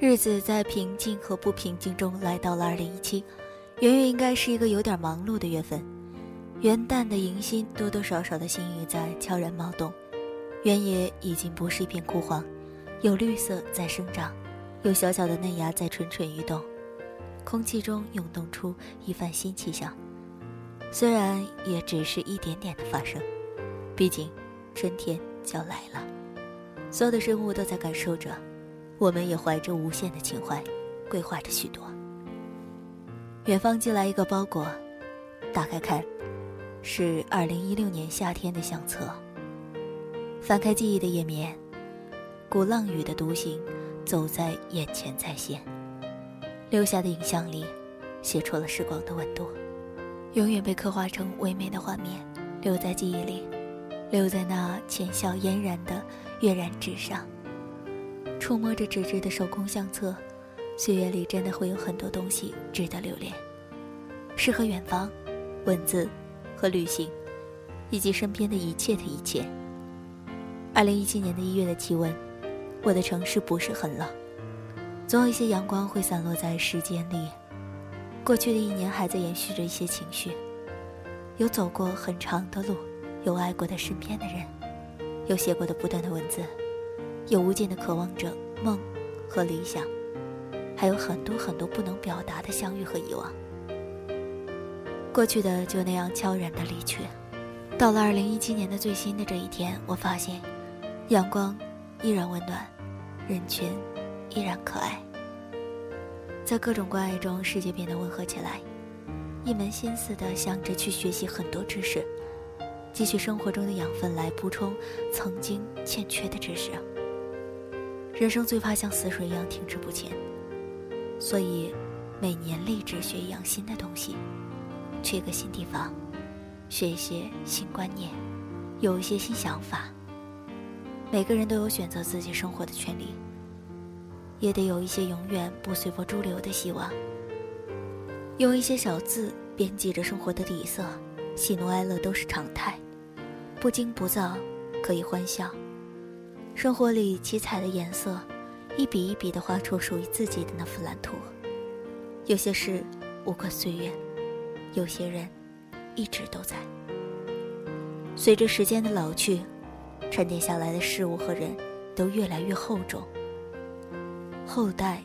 日子在平静和不平静中来到了二零一七，元月应该是一个有点忙碌的月份。元旦的迎新，多多少少的心语在悄然冒动。原野已经不是一片枯黄，有绿色在生长，有小小的嫩芽在蠢蠢欲动，空气中涌动出一番新气象。虽然也只是一点点的发生，毕竟春天就要来了，所有的生物都在感受着，我们也怀着无限的情怀，规划着许多。远方寄来一个包裹，打开看。是二零一六年夏天的相册。翻开记忆的页面，鼓浪屿的独行走在眼前再现，留下的影像里，写出了时光的温度，永远被刻画成唯美的画面，留在记忆里，留在那浅笑嫣然的跃然纸上。触摸着纸质的手工相册，岁月里真的会有很多东西值得留恋，诗和远方，文字。和旅行，以及身边的一切的一切。二零一七年的一月的气温，我的城市不是很冷，总有一些阳光会散落在时间里。过去的一年还在延续着一些情绪，有走过很长的路，有爱过的身边的人，有写过的不断的文字，有无尽的渴望着梦和理想，还有很多很多不能表达的相遇和遗忘。过去的就那样悄然的离去，到了二零一七年的最新的这一天，我发现，阳光依然温暖，人群依然可爱。在各种关爱中，世界变得温和起来，一门心思的想着去学习很多知识，汲取生活中的养分来补充曾经欠缺的知识。人生最怕像死水一样停滞不前，所以每年立志学一样新的东西。去一个新地方，学一些新观念，有一些新想法。每个人都有选择自己生活的权利，也得有一些永远不随波逐流的希望。用一些小字编辑着生活的底色，喜怒哀乐都是常态，不惊不躁，可以欢笑。生活里七彩的颜色，一笔一笔地画出属于自己的那幅蓝图。有些事无关岁月。有些人一直都在。随着时间的老去，沉淀下来的事物和人都越来越厚重。后代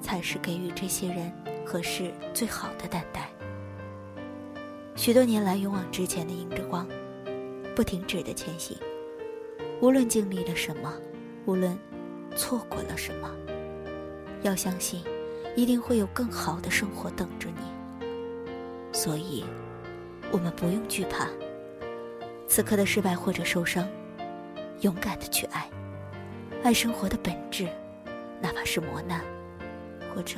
才是给予这些人和事最好的担待。许多年来，勇往直前的迎着光，不停止的前行。无论经历了什么，无论错过了什么，要相信，一定会有更好的生活等着你。所以，我们不用惧怕此刻的失败或者受伤，勇敢的去爱，爱生活的本质，哪怕是磨难，或者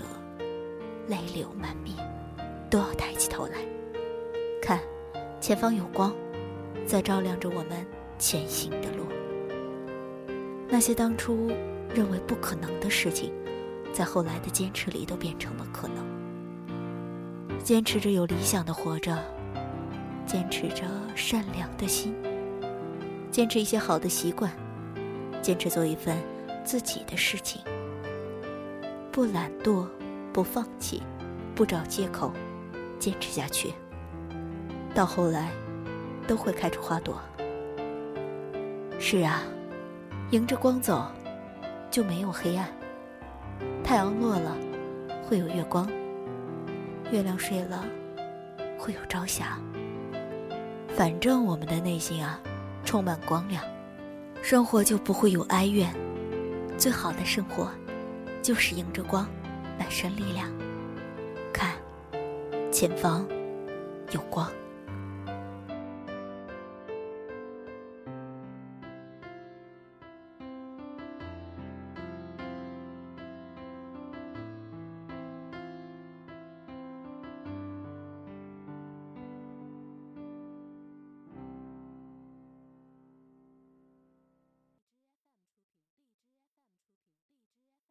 泪流满面，都要抬起头来，看，前方有光，在照亮着我们前行的路。那些当初认为不可能的事情，在后来的坚持里都变成了可能。坚持着有理想的活着，坚持着善良的心，坚持一些好的习惯，坚持做一份自己的事情，不懒惰，不放弃，不找借口，坚持下去，到后来都会开出花朵。是啊，迎着光走，就没有黑暗。太阳落了，会有月光。月亮睡了，会有朝霞。反正我们的内心啊，充满光亮，生活就不会有哀怨。最好的生活，就是迎着光，满身力量。看，前方有光。